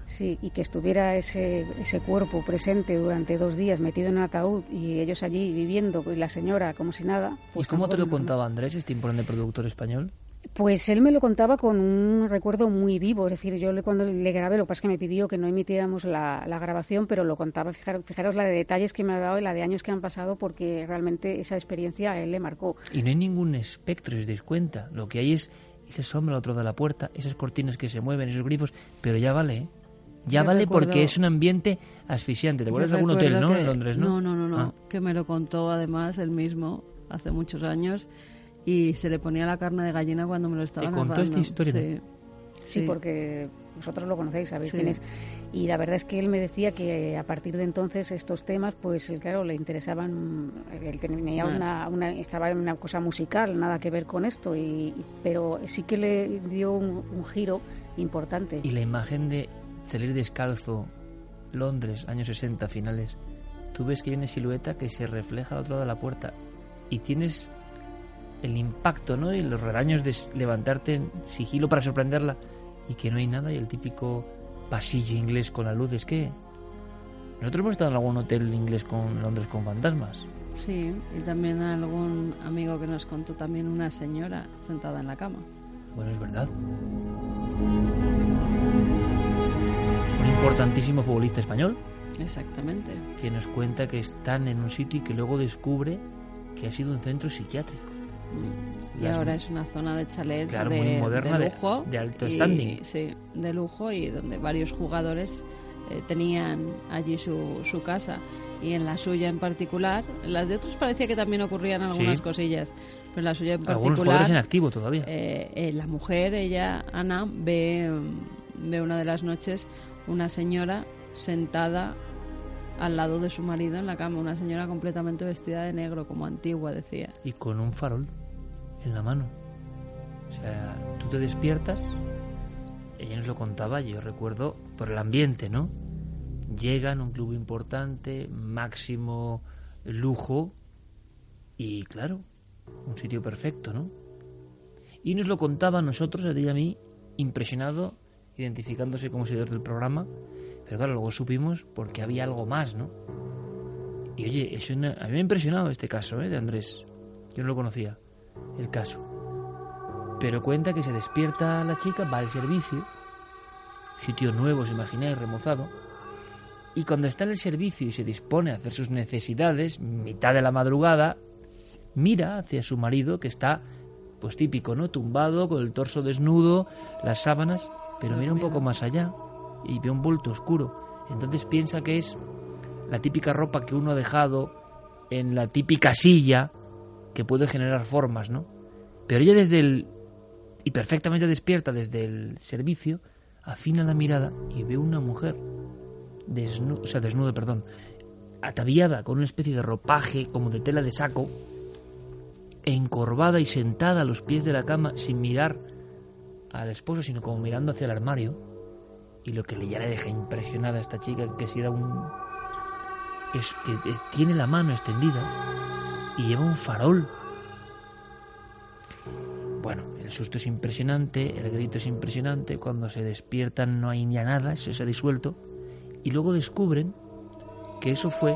Sí, y que estuviera ese, ese cuerpo presente durante dos días metido en un ataúd y ellos allí viviendo y la señora como si nada. Pues ¿Y cómo te lo contaba Andrés, este importante productor español? Pues él me lo contaba con un recuerdo muy vivo, es decir, yo cuando le grabé, lo que pasa es que me pidió que no emitiéramos la, grabación, pero lo contaba, fijaros, fijaros la de detalles que me ha dado y la de años que han pasado, porque realmente esa experiencia a él le marcó. Y no hay ningún espectro, os dais cuenta, lo que hay es esa sombra al otro de la puerta, esas cortinas que se mueven, esos grifos, pero ya vale, ¿eh? Ya vale porque es un ambiente asfixiante. ¿Te acuerdas de algún hotel, no? en Londres, ¿no? No, no, no, no. Ah. Que me lo contó además él mismo hace muchos años y se le ponía la carne de gallina cuando me lo estaba narrando. contó esta historia? Sí. sí. porque vosotros lo conocéis, sabéis quién es. Y la verdad es que él me decía que a partir de entonces estos temas, pues claro, le interesaban. Él tenía una, una, estaba en una cosa musical, nada que ver con esto, y, pero sí que le dio un, un giro importante. Y la imagen de salir descalzo, Londres, años 60, finales, tú ves que hay una silueta que se refleja al otro lado de la puerta y tienes el impacto, ¿no? Y los redaños de levantarte en sigilo para sorprenderla y que no hay nada y el típico pasillo inglés con las luces que nosotros hemos estado en algún hotel inglés con Londres con fantasmas. Sí, y también algún amigo que nos contó también una señora sentada en la cama. Bueno, es verdad. Un importantísimo futbolista español. Exactamente. Que nos cuenta que están en un sitio y que luego descubre que ha sido un centro psiquiátrico. Y ahora es una zona de chalets de, moderna, de, lujo. De, alto standing. Sí, de lujo y donde varios jugadores eh, tenían allí su, su casa y en la suya en particular, en las de otros parecía que también ocurrían algunas cosillas, pero en la suya en particular... Algunos jugadores en activo todavía. Eh, eh, la mujer, ella, Ana, ve, ve una de las noches una señora sentada al lado de su marido en la cama, una señora completamente vestida de negro, como antigua, decía. Y con un farol en la mano. O sea, tú te despiertas, ella nos lo contaba, yo recuerdo, por el ambiente, ¿no? Llegan a un club importante, máximo lujo, y claro, un sitio perfecto, ¿no? Y nos lo contaba a nosotros, a y a mí, impresionado, identificándose como seguidor del programa, pero claro, luego supimos porque había algo más, ¿no? Y oye, eso a mí me ha impresionado este caso ¿eh? de Andrés. Yo no lo conocía, el caso. Pero cuenta que se despierta la chica, va al servicio, sitio nuevo, se imagináis, remozado, y cuando está en el servicio y se dispone a hacer sus necesidades, mitad de la madrugada, mira hacia su marido que está, pues típico, ¿no? Tumbado, con el torso desnudo, las sábanas, pero mira un poco más allá y ve un bulto oscuro. Entonces piensa que es la típica ropa que uno ha dejado en la típica silla que puede generar formas, ¿no? Pero ella desde el... y perfectamente despierta desde el servicio, afina la mirada y ve una mujer desnuda, o sea, desnuda, perdón, ataviada con una especie de ropaje como de tela de saco, encorvada y sentada a los pies de la cama sin mirar al esposo, sino como mirando hacia el armario y lo que ya le deja impresionada a esta chica, que si da un... es que tiene la mano extendida y lleva un farol. Bueno, el susto es impresionante, el grito es impresionante, cuando se despiertan no hay ya nada, eso se ha disuelto, y luego descubren que eso fue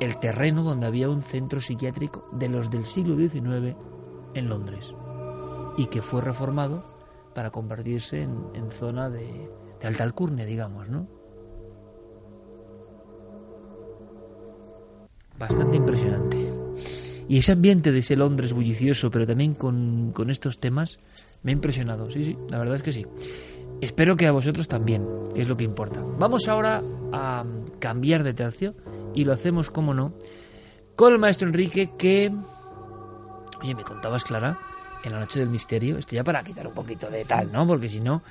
el terreno donde había un centro psiquiátrico de los del siglo XIX en Londres y que fue reformado para convertirse en zona de, alta alcurnia, digamos, ¿no? Bastante impresionante. Y ese ambiente de ese Londres bullicioso, pero también con, con estos temas, me ha impresionado. Sí, sí, la verdad es que sí. Espero que a vosotros también, que es lo que importa. Vamos ahora a cambiar de tercio y lo hacemos, como no, con el maestro Enrique que... Oye, me contabas, Clara, en la noche del misterio, esto ya para quitar un poquito de tal, ¿no? Porque si no,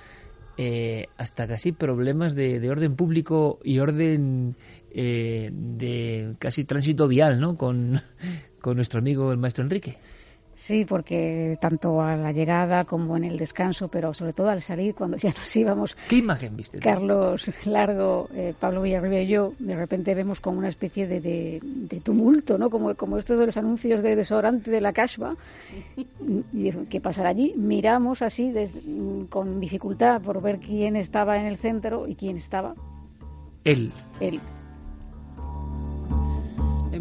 eh, hasta casi problemas de, orden público y orden eh, de casi tránsito vial, ¿no? Con, [laughs] con nuestro amigo el maestro Enrique. Sí, porque tanto a la llegada como en el descanso, pero sobre todo al salir, cuando ya nos íbamos. ¿Qué imagen viste? Carlos Largo, eh, Pablo Villarribia y yo, de repente vemos como una especie de, de, tumulto, ¿no? Como, como estos de los anuncios de desodorante de la Cashba. [laughs] ¿Qué pasará allí? Miramos así, con dificultad, por ver quién estaba en el centro y quién estaba. Él. Él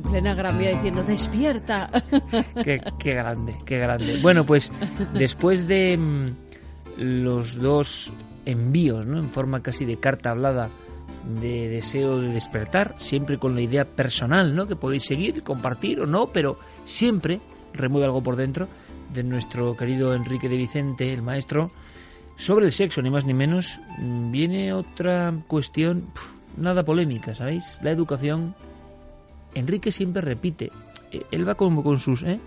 en plena Gran Vía diciendo despierta. [laughs] Qué, grande, qué grande. Bueno, pues después de mm, los dos envíos, ¿no? En forma casi de carta hablada de deseo de despertar, siempre con la idea personal, ¿no? Que podéis seguir, compartir o no, pero siempre remueve algo por dentro de nuestro querido Enrique de Vicente, el maestro, sobre el sexo, ni más ni menos, mm, viene otra cuestión nada polémica, ¿sabéis? La educación Enrique siempre repite, eh, él va como con sus ¿eh?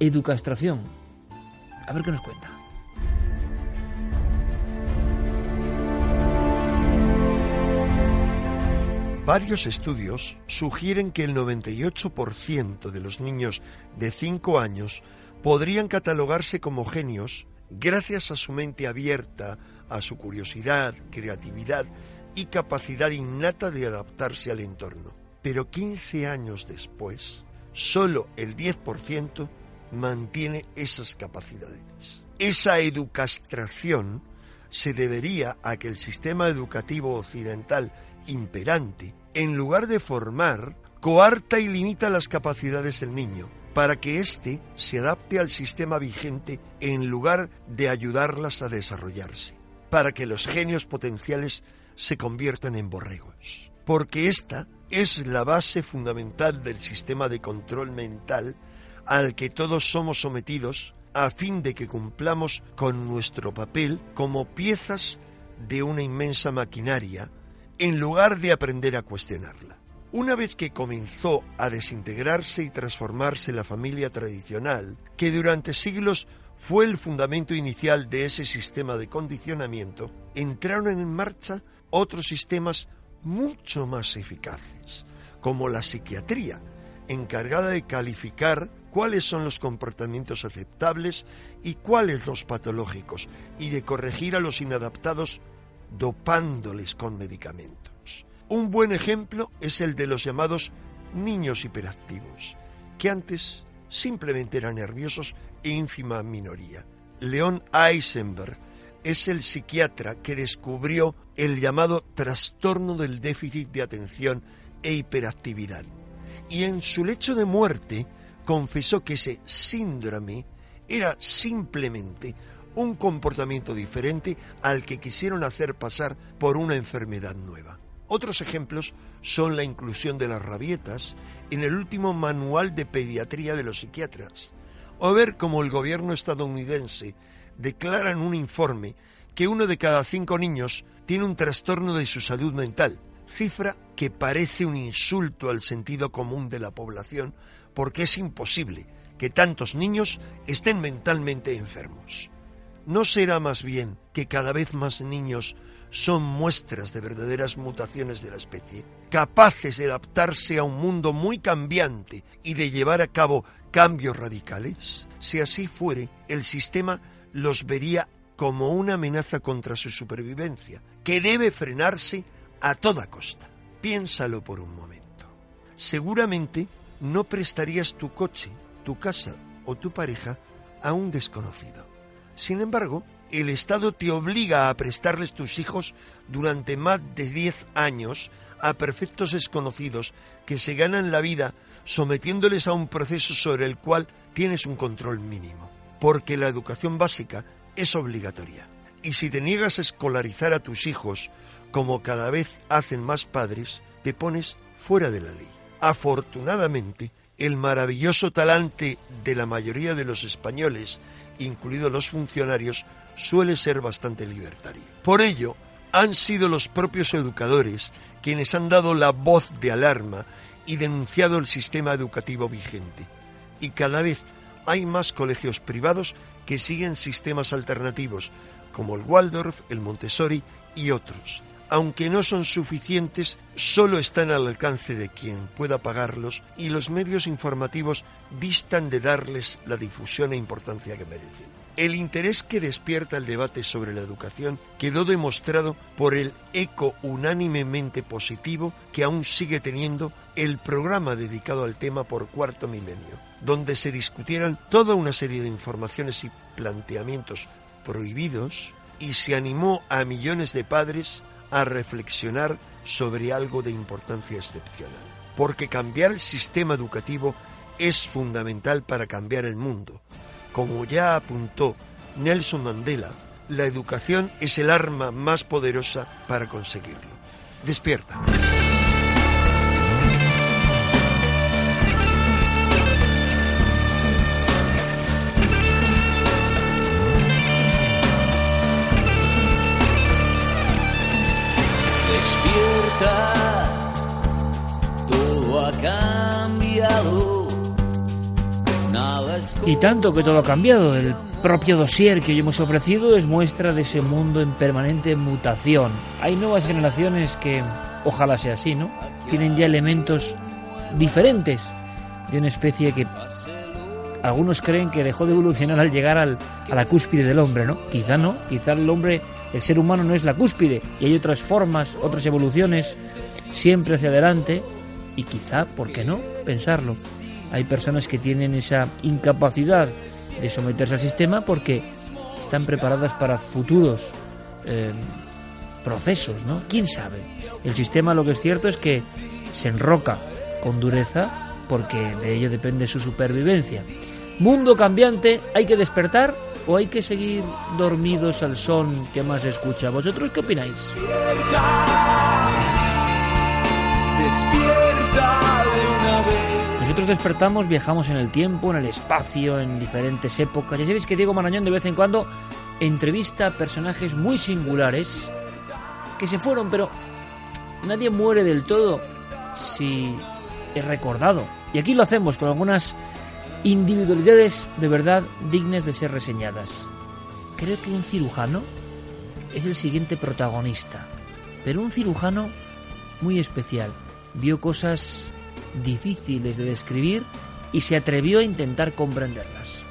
educastración. A ver qué nos cuenta. Varios estudios sugieren que el 98% de los niños de 5 años podrían catalogarse como genios gracias a su mente abierta, a su curiosidad, creatividad y capacidad innata de adaptarse al entorno. Pero 15 años después, solo el 10% mantiene esas capacidades. Esa educastración se debería a que el sistema educativo occidental imperante, en lugar de formar, coarta y limita las capacidades del niño, para que éste se adapte al sistema vigente en lugar de ayudarlas a desarrollarse, para que los genios potenciales se conviertan en borregos. Porque esta es la base fundamental del sistema de control mental al que todos somos sometidos a fin de que cumplamos con nuestro papel como piezas de una inmensa maquinaria en lugar de aprender a cuestionarla. Una vez que comenzó a desintegrarse y transformarse la familia tradicional, que durante siglos fue el fundamento inicial de ese sistema de condicionamiento, entraron en marcha otros sistemas mucho más eficaces, como la psiquiatría, encargada de calificar cuáles son los comportamientos aceptables y cuáles los patológicos, y de corregir a los inadaptados dopándoles con medicamentos. Un buen ejemplo es el de los llamados niños hiperactivos, que antes simplemente eran nerviosos e ínfima minoría. León Eisenberg es el psiquiatra que descubrió el llamado trastorno del déficit de atención e hiperactividad. Y en su lecho de muerte confesó que ese síndrome era simplemente un comportamiento diferente al que quisieron hacer pasar por una enfermedad nueva. Otros ejemplos son la inclusión de las rabietas en el último manual de pediatría de los psiquiatras, o ver cómo el gobierno estadounidense declara en un informe que uno de cada cinco niños tiene un trastorno de su salud mental, cifra que parece un insulto al sentido común de la población porque es imposible que tantos niños estén mentalmente enfermos. ¿No será más bien que cada vez más niños son muestras de verdaderas mutaciones de la especie, capaces de adaptarse a un mundo muy cambiante y de llevar a cabo cambios radicales? Si así fuere, el sistema los vería como una amenaza contra su supervivencia, que debe frenarse a toda costa. Piénsalo por un momento. Seguramente no prestarías tu coche, tu casa o tu pareja a un desconocido. Sin embargo, el Estado te obliga a prestarles tus hijos durante más de 10 años a perfectos desconocidos que se ganan la vida sometiéndoles a un proceso sobre el cual tienes un control mínimo porque la educación básica es obligatoria. Y si te niegas a escolarizar a tus hijos, como cada vez hacen más padres, te pones fuera de la ley. Afortunadamente, el maravilloso talante de la mayoría de los españoles, incluidos los funcionarios, suele ser bastante libertario. Por ello, han sido los propios educadores quienes han dado la voz de alarma y denunciado el sistema educativo vigente. Y cada vez hay más colegios privados que siguen sistemas alternativos, como el Waldorf, el Montessori y otros, aunque no son suficientes, solo están al alcance de quien pueda pagarlos y los medios informativos distan de darles la difusión e importancia que merecen. El interés que despierta el debate sobre la educación quedó demostrado por el eco unánimemente positivo que aún sigue teniendo el programa dedicado al tema por cuarto milenio, donde se discutieran toda una serie de informaciones y planteamientos prohibidos y se animó a millones de padres a reflexionar sobre algo de importancia excepcional. Porque cambiar el sistema educativo es fundamental para cambiar el mundo. Como ya apuntó Nelson Mandela, la educación es el arma más poderosa para conseguirlo. Despierta. todo ha cambiado. Y tanto que todo ha cambiado. El propio dossier que hoy hemos ofrecido es muestra de ese mundo en permanente mutación. Hay nuevas generaciones que, ojalá sea así, ¿no? Tienen ya elementos diferentes de una especie que algunos creen que dejó de evolucionar al llegar al, a la cúspide del hombre, ¿no? Quizá no, quizá el hombre, el ser humano no es la cúspide y hay otras formas, otras evoluciones siempre hacia adelante y quizá, ¿por qué no? Pensarlo. Hay personas que tienen esa incapacidad de someterse al sistema porque están preparadas para futuros eh, procesos, ¿no? ¿Quién sabe? El sistema lo que es cierto es que se enroca con dureza porque de ello depende su supervivencia. Mundo cambiante, ¿hay que despertar o hay que seguir dormidos al son que más escucha? ¿Vosotros qué opináis? Nosotros despertamos, viajamos en el tiempo, en el espacio, en diferentes épocas. Ya sabéis que Diego Marañón de vez en cuando entrevista a personajes muy singulares que se fueron, pero nadie muere del todo si es recordado. Y aquí lo hacemos con algunas individualidades de verdad dignas de ser reseñadas. Creo que un cirujano es el siguiente protagonista, pero un cirujano muy especial. Vio cosas difíciles de describir y se atrevió a intentar comprenderlas.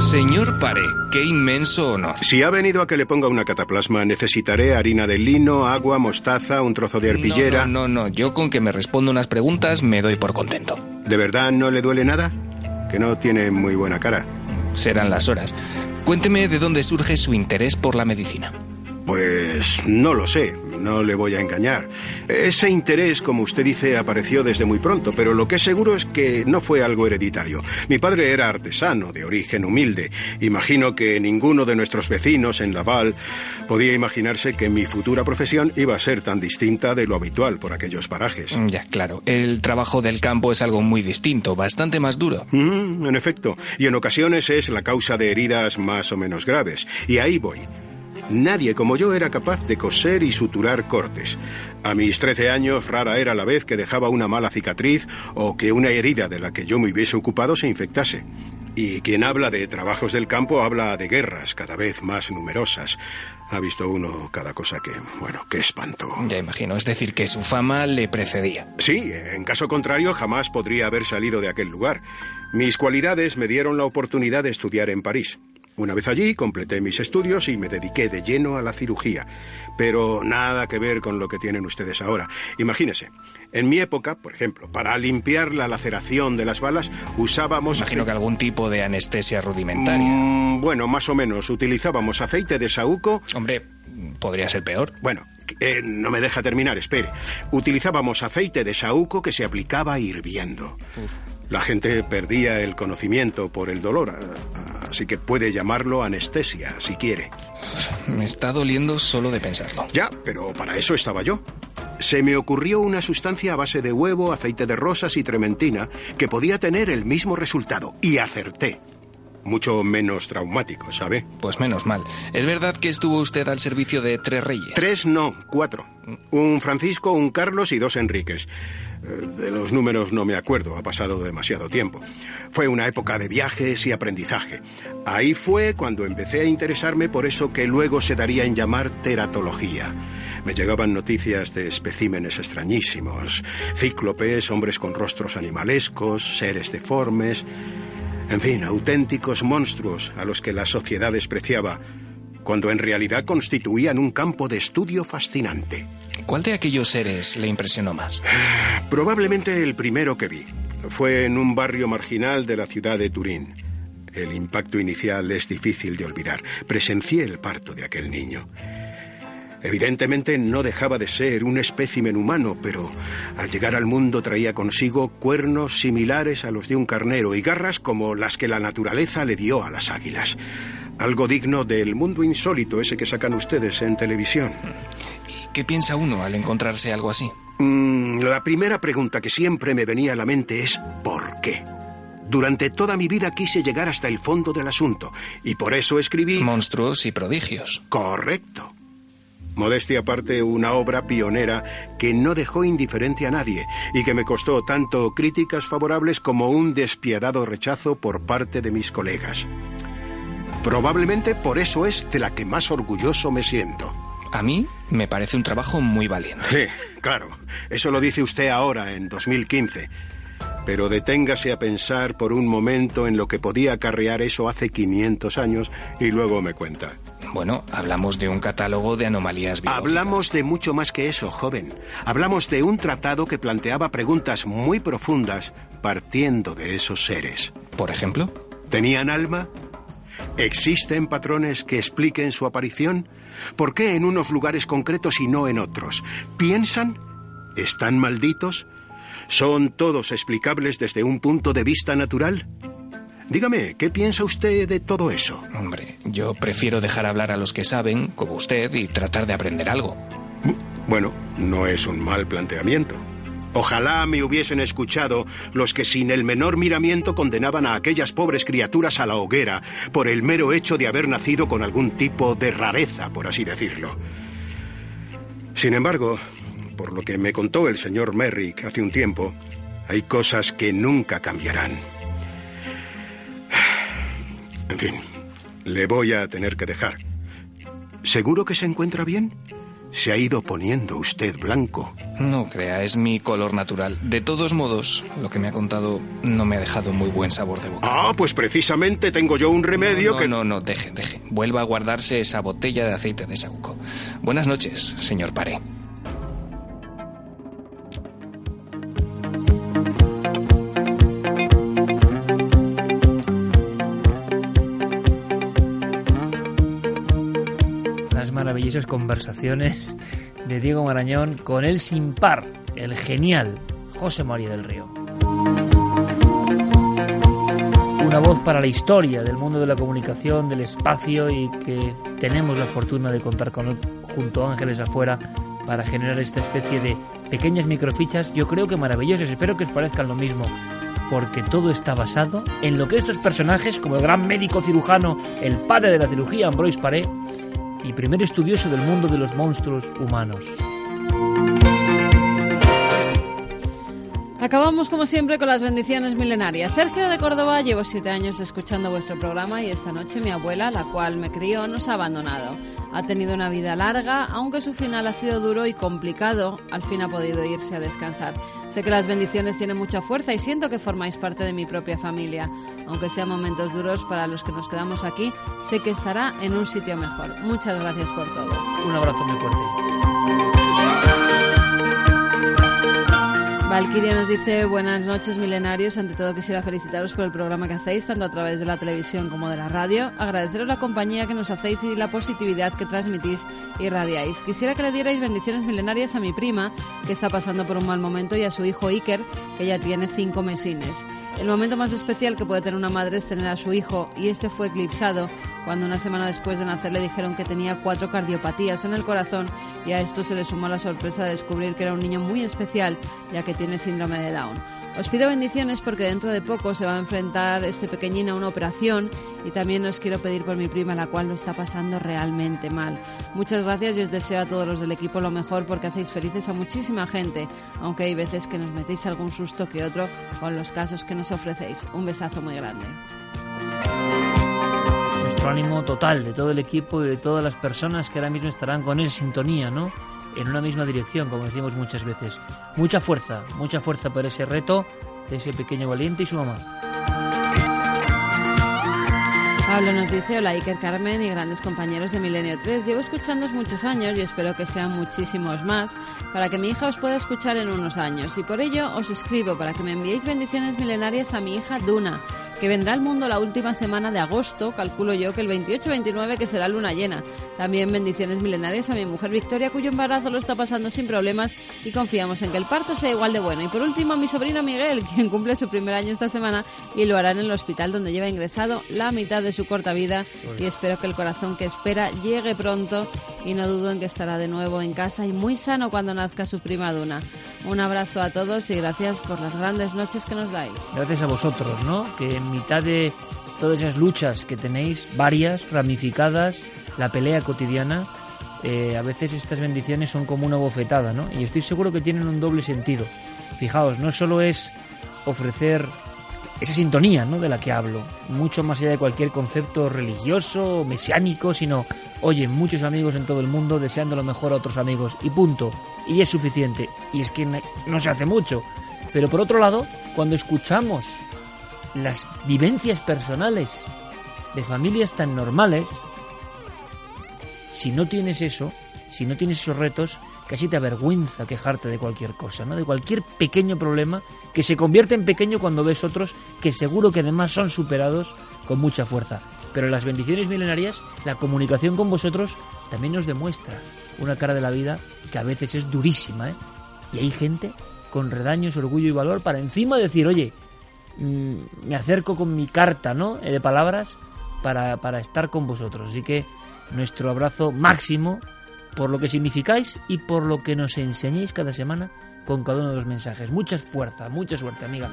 Señor Pare, qué inmenso honor. Si ha venido a que le ponga una cataplasma, necesitaré harina de lino, agua, mostaza, un trozo de arpillera. No, no, no, yo con que me responda unas preguntas me doy por contento. ¿De verdad no le duele nada? Que no tiene muy buena cara. Serán las horas. Cuénteme de dónde surge su interés por la medicina. Pues no lo sé, no le voy a engañar. Ese interés, como usted dice, apareció desde muy pronto, pero lo que es seguro es que no fue algo hereditario. Mi padre era artesano, de origen humilde. Imagino que ninguno de nuestros vecinos en Laval podía imaginarse que mi futura profesión iba a ser tan distinta de lo habitual por aquellos parajes. Ya, claro. El trabajo del campo es algo muy distinto, bastante más duro. Mm, en efecto, y en ocasiones es la causa de heridas más o menos graves. Y ahí voy. Nadie como yo era capaz de coser y suturar cortes. A mis trece años rara era la vez que dejaba una mala cicatriz o que una herida de la que yo me hubiese ocupado se infectase. Y quien habla de trabajos del campo habla de guerras cada vez más numerosas. Ha visto uno cada cosa que, bueno, qué espanto. Ya imagino, es decir, que su fama le precedía. Sí, en caso contrario jamás podría haber salido de aquel lugar. Mis cualidades me dieron la oportunidad de estudiar en París. Una vez allí completé mis estudios y me dediqué de lleno a la cirugía. Pero nada que ver con lo que tienen ustedes ahora. Imagínese, en mi época, por ejemplo, para limpiar la laceración de las balas usábamos... Imagino que algún tipo de anestesia rudimentaria. Mm, bueno, más o menos. Utilizábamos aceite de saúco... Hombre, podría ser peor. Bueno, eh, no me deja terminar, espere. Utilizábamos aceite de saúco que se aplicaba hirviendo. La gente perdía el conocimiento por el dolor, así que puede llamarlo anestesia si quiere. Me está doliendo solo de pensarlo. Ya, pero para eso estaba yo. Se me ocurrió una sustancia a base de huevo, aceite de rosas y trementina que podía tener el mismo resultado, y acerté. Mucho menos traumático, ¿sabe? Pues menos mal. ¿Es verdad que estuvo usted al servicio de tres reyes? Tres no, cuatro. Un Francisco, un Carlos y dos Enriques. Eh, de los números no me acuerdo, ha pasado demasiado tiempo. Fue una época de viajes y aprendizaje. Ahí fue cuando empecé a interesarme por eso que luego se daría en llamar teratología. Me llegaban noticias de especímenes extrañísimos, cíclopes, hombres con rostros animalescos, seres deformes, en fin, auténticos monstruos a los que la sociedad despreciaba, cuando en realidad constituían un campo de estudio fascinante. ¿Cuál de aquellos seres le impresionó más? Probablemente el primero que vi. Fue en un barrio marginal de la ciudad de Turín. El impacto inicial es difícil de olvidar. Presencié el parto de aquel niño. Evidentemente no dejaba de ser un espécimen humano, pero al llegar al mundo traía consigo cuernos similares a los de un carnero y garras como las que la naturaleza le dio a las águilas. Algo digno del mundo insólito ese que sacan ustedes en televisión. ¿Qué piensa uno al encontrarse algo así? Mm, la primera pregunta que siempre me venía a la mente es ¿por qué? Durante toda mi vida quise llegar hasta el fondo del asunto y por eso escribí... Monstruos y prodigios. Correcto. Modestia aparte, una obra pionera que no dejó indiferente a nadie y que me costó tanto críticas favorables como un despiadado rechazo por parte de mis colegas. Probablemente por eso es de la que más orgulloso me siento. A mí me parece un trabajo muy valiente. [laughs] Sí, claro. Eso lo dice usted ahora, en 2015. Pero deténgase a pensar por un momento en lo que podía acarrear eso hace 500 años y luego me cuenta. Bueno, hablamos de un catálogo de anomalías biológicas. Hablamos de mucho más que eso, joven. Hablamos de un tratado que planteaba preguntas muy profundas partiendo de esos seres. ¿Por ejemplo? ¿Tenían alma? ¿Existen patrones que expliquen su aparición? ¿Por qué en unos lugares concretos y no en otros? ¿Piensan? ¿Están malditos? ¿Son todos explicables desde un punto de vista natural? Dígame, ¿qué piensa usted de todo eso? Hombre, yo prefiero dejar hablar a los que saben, como usted, y tratar de aprender algo. Bueno, no es un mal planteamiento. Ojalá me hubiesen escuchado los que sin el menor miramiento condenaban a aquellas pobres criaturas a la hoguera por el mero hecho de haber nacido con algún tipo de rareza, por así decirlo. Sin embargo, por lo que me contó el señor Merrick hace un tiempo, hay cosas que nunca cambiarán. [sighs] En fin, le voy a tener que dejar. ¿Seguro que se encuentra bien? Se ha ido poniendo usted blanco. No crea, es mi color natural. De todos modos, lo que me ha contado no me ha dejado muy buen sabor de boca. Ah, pues precisamente tengo yo un remedio no, que... No, no, deje, deje. Vuelva a guardarse esa botella de aceite de saúco. Buenas noches, señor Paré. Maravillosas conversaciones de Diego Marañón con el sin par, el genial José María del Río. Una voz para la historia del mundo de la comunicación, del espacio y que tenemos la fortuna de contar con él junto a Ángeles afuera para generar esta especie de pequeñas microfichas, yo creo que maravillosas, espero que os parezcan lo mismo, porque todo está basado en lo que estos personajes, como el gran médico cirujano, el padre de la cirugía, Ambroise Paré, y primer estudioso del mundo de los monstruos humanos. Acabamos como siempre con las bendiciones milenarias. Sergio de Córdoba llevo siete años escuchando vuestro programa y esta noche mi abuela, la cual me crió, nos ha abandonado. Ha tenido una vida larga, aunque su final ha sido duro y complicado, al fin ha podido irse a descansar. Sé que las bendiciones tienen mucha fuerza y siento que formáis parte de mi propia familia. Aunque sean momentos duros para los que nos quedamos aquí, sé que estará en un sitio mejor. Muchas gracias por todo. Un abrazo muy fuerte. Valkyria nos dice buenas noches milenarios. Ante todo quisiera felicitaros por el programa que hacéis, tanto a través de la televisión como de la radio. Agradeceros la compañía que nos hacéis y la positividad que transmitís y radiáis. Quisiera que le dierais bendiciones milenarias a mi prima, que está pasando por un mal momento, y a su hijo Iker, que ya tiene cinco mesines. El momento más especial que puede tener una madre es tener a su hijo, y este fue eclipsado cuando una semana después de nacer le dijeron que tenía cuatro cardiopatías en el corazón, y a esto se le sumó la sorpresa de descubrir que era un niño muy especial, ya que tiene síndrome de Down. Os pido bendiciones porque dentro de poco se va a enfrentar este pequeñín a una operación y también os quiero pedir por mi prima, la cual lo está pasando realmente mal. Muchas gracias y os deseo a todos los del equipo lo mejor porque hacéis felices a muchísima gente, aunque hay veces que nos metéis algún susto que otro con los casos que nos ofrecéis. Un besazo muy grande nuestro ánimo total de todo el equipo y de todas las personas que ahora mismo estarán con esa sintonía, ¿no? En una misma dirección, como decimos muchas veces. Mucha fuerza, mucha fuerza por ese reto de ese pequeño valiente y su mamá. Pablo nos dice, hola Iker Carmen y grandes compañeros de Milenio 3. Llevo escuchándoos muchos años y espero que sean muchísimos más para que mi hija os pueda escuchar en unos años. Y por ello os escribo para que me enviéis bendiciones milenarias a mi hija Duna, que vendrá al mundo la última semana de agosto, calculo yo que el 28-29 que será luna llena. También bendiciones milenarias a mi mujer Victoria, cuyo embarazo lo está pasando sin problemas y confiamos en que el parto sea igual de bueno. Y por último a mi sobrino Miguel, [laughs] quien cumple su primer año esta semana y lo hará en el hospital donde lleva ingresado la mitad de su corta vida y espero que el corazón que espera llegue pronto y no dudo en que estará de nuevo en casa y muy sano cuando nazca su prima Duna. Un abrazo a todos y gracias por las grandes noches que nos dais. Gracias a vosotros, ¿no? Que mitad de todas esas luchas que tenéis, varias, ramificadas, la pelea cotidiana, eh, a veces estas bendiciones son como una bofetada, ¿no? Y estoy seguro que tienen un doble sentido. Fijaos, no solo es ofrecer esa sintonía ¿no? de la que hablo, mucho más allá de cualquier concepto religioso, mesiánico, sino, oye, muchos amigos en todo el mundo deseando lo mejor a otros amigos y punto. Y es suficiente. Y es que no se hace mucho. Pero por otro lado, cuando escuchamos las vivencias personales de familias tan normales, si no tienes eso, si no tienes esos retos, casi te avergüenza quejarte de cualquier cosa, ¿no? De cualquier pequeño problema que se convierte en pequeño cuando ves otros que seguro que además son superados con mucha fuerza. Pero las bendiciones milenarias, la comunicación con vosotros también nos demuestra una cara de la vida que a veces es durísima, ¿eh? Y hay gente con redaños, orgullo y valor para encima decir, oye, me acerco con mi carta, ¿no? Eh, de palabras para, para estar con vosotros. Así que nuestro abrazo máximo por lo que significáis y por lo que nos enseñéis cada semana con cada uno de los mensajes. Mucha fuerza, mucha suerte, amiga.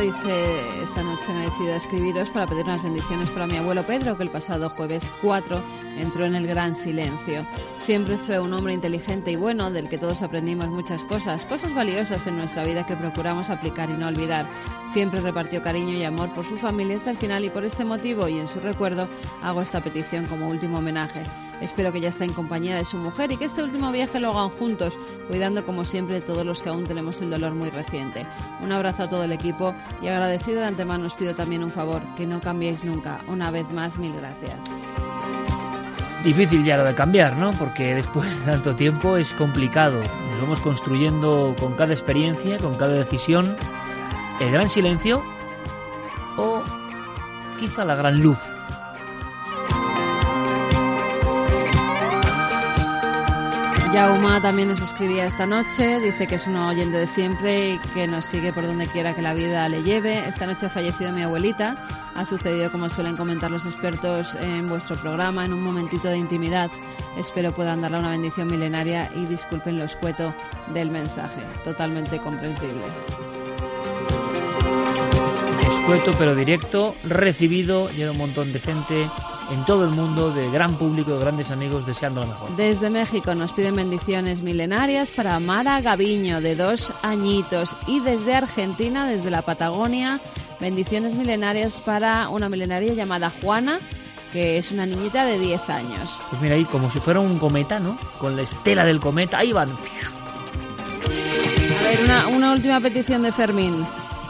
Dice, esta noche me he decidido escribiros para pedir unas bendiciones para mi abuelo Pedro, que el pasado jueves 4 entró en el gran silencio. Siempre fue un hombre inteligente y bueno, del que todos aprendimos muchas cosas, cosas valiosas en nuestra vida que procuramos aplicar y no olvidar. Siempre repartió cariño y amor por su familia hasta el final y por este motivo y en su recuerdo hago esta petición como último homenaje. Espero que ya esté en compañía de su mujer y que este último viaje lo hagan juntos, cuidando como siempre todos los que aún tenemos el dolor muy reciente. Un abrazo a todo el equipo y agradecido de antemano os pido también un favor, que no cambiéis nunca. Una vez más, mil gracias. Difícil ya lo de cambiar, ¿no? Porque después de tanto tiempo es complicado. Nos vamos construyendo con cada experiencia, con cada decisión, el gran silencio o quizá la gran luz Yauma también nos escribía esta noche, dice que es un oyente de siempre y que nos sigue por donde quiera que la vida le lleve. Esta noche ha fallecido mi abuelita, ha sucedido como suelen comentar los expertos en vuestro programa, en un momentito de intimidad. Espero puedan darle una bendición milenaria y disculpen lo escueto del mensaje, totalmente comprensible. Escueto pero directo, recibido, lleva un montón de gente en todo el mundo de gran público, de grandes amigos deseando lo mejor. Desde México nos piden bendiciones milenarias para Mara Gaviño, de dos añitos, y desde Argentina, desde la Patagonia, bendiciones milenarias para una milenaria llamada Juana, que es una niñita de 10 años. Pues mira ahí, como si fuera un cometa, ¿no? Con la estela del cometa, ahí van. A ver, una, una última petición de Fermín.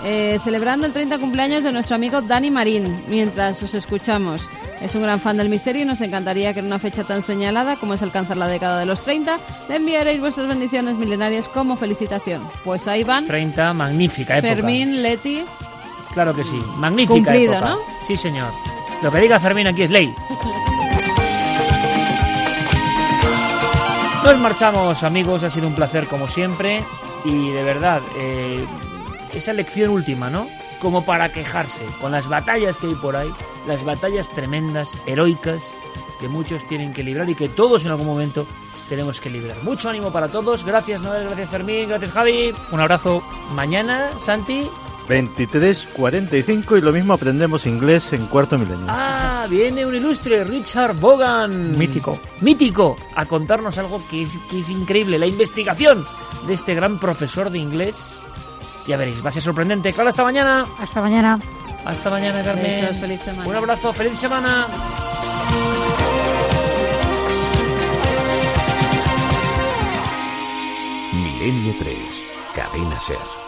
Eh, celebrando el 30 cumpleaños de nuestro amigo Dani Marín, mientras os escuchamos. Es un gran fan del misterio y nos encantaría que en una fecha tan señalada como es alcanzar la década de los 30, le enviaréis vuestras bendiciones milenarias como felicitación. Pues ahí van. 30, magnífica época. Fermín, Leti. Claro que sí, magnífica Cumplido, época. ¿no? Sí, señor. Lo que diga Fermín aquí es ley. [laughs] Nos marchamos, amigos. Ha sido un placer como siempre. Y de verdad, eh, esa lección última, ¿no? Como para quejarse con las batallas que hay por ahí, las batallas tremendas, heroicas, que muchos tienen que librar y que todos en algún momento tenemos que librar. Mucho ánimo para todos. Gracias Noel, gracias Fermín, gracias Javi. Un abrazo. Mañana, Santi. 23.45 y lo mismo aprendemos inglés en cuarto milenio. Ah, viene un ilustre, Richard Bogan. Mítico. Mítico, a contarnos algo que es, que es increíble, la investigación de este gran profesor de inglés. Ya veréis, va a ser sorprendente. Claro, hasta mañana. Hasta mañana. Hasta mañana, Carmen. Besos, feliz semana. Un abrazo, feliz semana. Milenio 3, Cadena Ser.